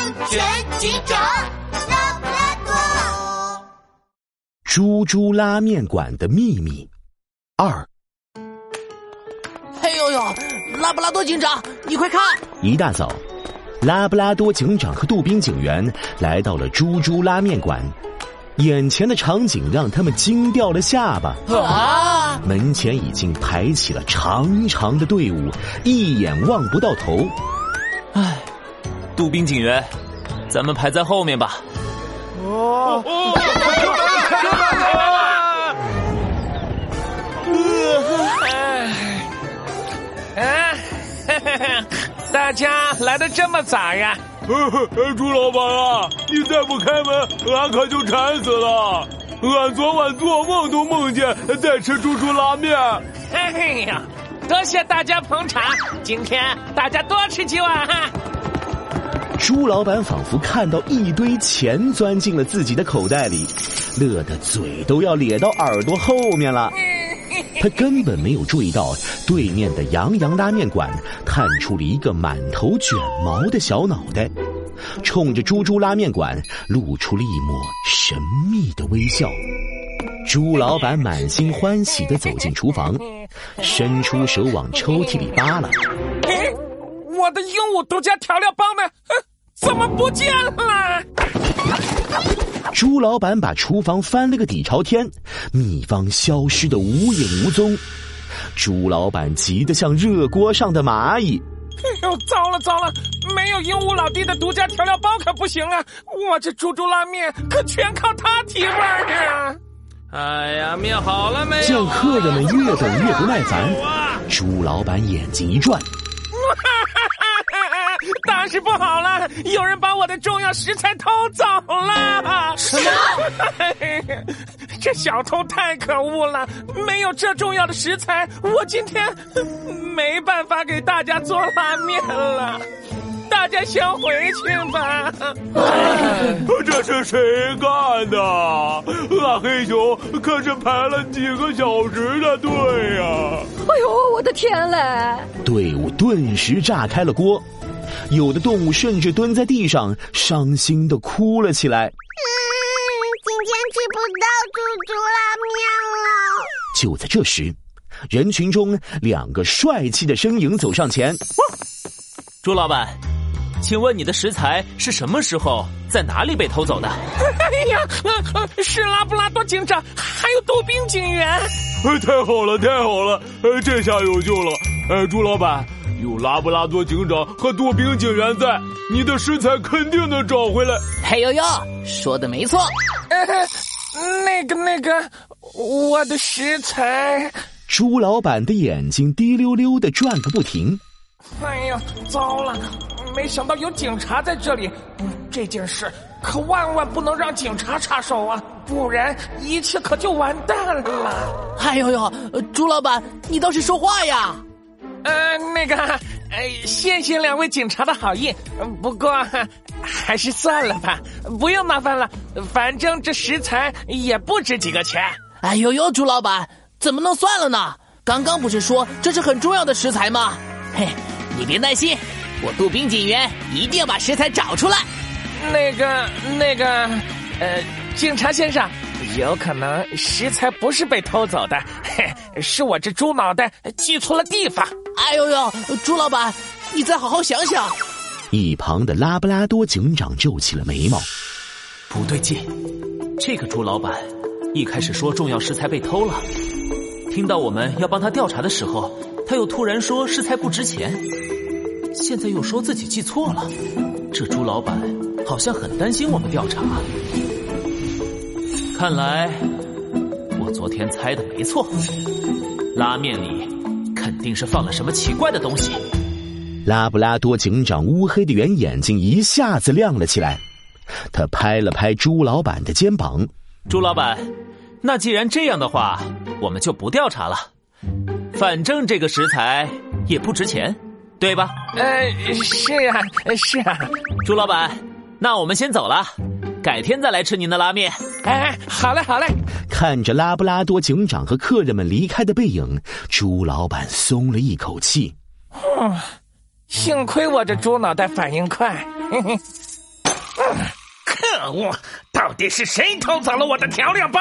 安全警长拉布拉多。猪猪拉面馆的秘密二。嘿呦呦，拉布拉多警长，你快看！一大早，拉布拉多警长和杜宾警员来到了猪猪拉面馆。眼前的场景让他们惊掉了下巴。啊！门前已经排起了长长的队伍，一眼望不到头。唉，杜宾警员，咱们排在后面吧。哦。哦大家来的这么早呀？朱老板啊，你再不开门，俺可就馋死了。俺昨晚做梦都梦见在吃猪猪拉面。哎呀，多谢大家捧场，今天大家多吃几碗哈。朱老板仿佛看到一堆钱钻进了自己的口袋里，乐得嘴都要咧到耳朵后面了。他根本没有注意到对面的洋洋拉面馆探出了一个满头卷毛的小脑袋，冲着猪猪拉面馆露出了一抹神秘的微笑。朱老板满心欢喜的走进厨房，伸出手往抽屉里扒拉。我的鹦鹉独家调料包呢？怎么不见了？朱老板把厨房翻了个底朝天，秘方消失的无影无踪。朱老板急得像热锅上的蚂蚁。哎呦，糟了糟了，没有鹦鹉老弟的独家调料包可不行啊！我这猪猪拉面可全靠他提味儿呢。哎呀，面好了没有？见客人们越等越不耐烦，朱老板眼睛一转。大事不好了！有人把我的重要食材偷走了！什么？这小偷太可恶了！没有这重要的食材，我今天没办法给大家做拉面了。大家先回去吧。这是谁干的？拉黑熊可是排了几个小时的队呀！哎呦，我的天嘞！队伍顿时炸开了锅。有的动物甚至蹲在地上，伤心的哭了起来。嗯，今天吃不到猪猪拉面了。就在这时，人群中两个帅气的身影走上前。朱老板，请问你的食材是什么时候在哪里被偷走的？哎呀，是拉布拉多警长，还有杜宾警员。太好了，太好了，这下有救了。呃，朱老板。有拉布拉多警长和杜宾警员在，你的食材肯定能找回来。嘿呦呦，说的没错。那个那个，我的食材。朱老板的眼睛滴溜溜的转个不停。哎呀，糟了！没想到有警察在这里，这件事可万万不能让警察插手啊，不然一切可就完蛋了。哎呦呦，朱老板，你倒是说话呀！呃，那个，呃，谢谢两位警察的好意，不过还是算了吧，不用麻烦了，反正这食材也不值几个钱。哎呦呦，朱老板，怎么能算了呢？刚刚不是说这是很重要的食材吗？嘿，你别担心，我杜宾警员一定要把食材找出来。那个，那个，呃，警察先生。有可能食材不是被偷走的，嘿，是我这猪脑袋记错了地方。哎呦呦，朱老板，你再好好想想。一旁的拉布拉多警长皱起了眉毛，不对劲，这个朱老板一开始说重要食材被偷了，听到我们要帮他调查的时候，他又突然说食材不值钱，现在又说自己记错了，这朱老板好像很担心我们调查。看来我昨天猜的没错，拉面里肯定是放了什么奇怪的东西。拉布拉多警长乌黑的圆眼睛一下子亮了起来，他拍了拍朱老板的肩膀：“朱老板，那既然这样的话，我们就不调查了。反正这个食材也不值钱，对吧？”“呃，是啊，是啊。”朱老板，那我们先走了。改天再来吃您的拉面。哎，好嘞，好嘞。看着拉布拉多警长和客人们离开的背影，朱老板松了一口气。幸亏我这猪脑袋反应快。嘿嘿。可恶！到底是谁偷走了我的调料包？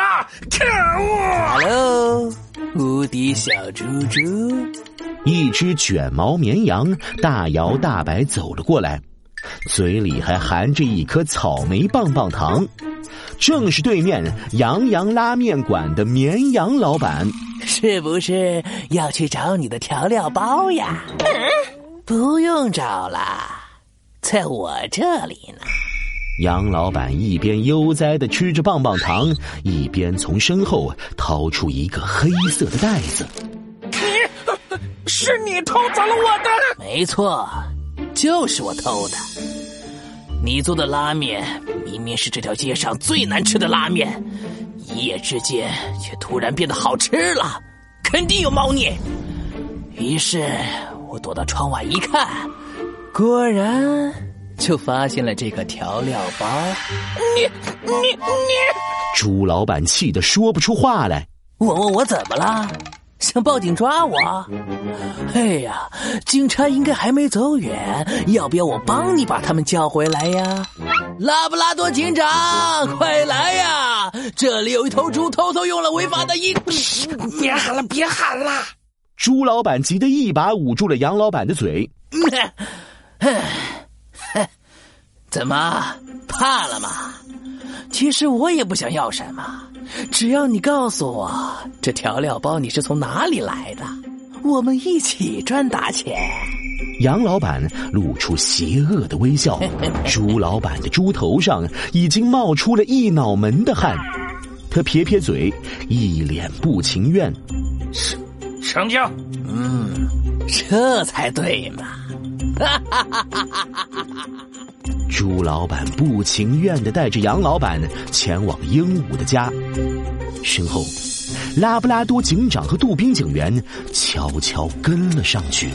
可恶！Hello，无敌小猪猪。一只卷毛绵羊大摇大摆走了过来，嘴里还含着一颗草莓棒棒糖。正是对面洋洋拉面馆的绵羊老板，是不是要去找你的调料包呀？嗯不用找了，在我这里呢。杨老板一边悠哉的吃着棒棒糖，一边从身后掏出一个黑色的袋子。你，是你偷走了我的？没错，就是我偷的。你做的拉面明明是这条街上最难吃的拉面，一夜之间却突然变得好吃了，肯定有猫腻。于是我躲到窗外一看，果然就发现了这个调料包。你你你！朱老板气得说不出话来。我我我怎么了？想报警抓我？哎呀，警察应该还没走远，要不要我帮你把他们叫回来呀？拉布拉多警长，快来呀！这里有一头猪偷偷用了违法的衣。别喊了，别喊了！猪老板急得一把捂住了杨老板的嘴。怎么怕了吗？其实我也不想要什么。只要你告诉我这调料包你是从哪里来的，我们一起赚大钱。杨老板露出邪恶的微笑，朱老板的猪头上已经冒出了一脑门的汗，他撇撇嘴，一脸不情愿。成成交，嗯，这才对嘛。哈哈哈哈哈哈！朱老板不情愿的带着杨老板前往鹦鹉的家，身后，拉布拉多警长和杜宾警员悄悄跟了上去。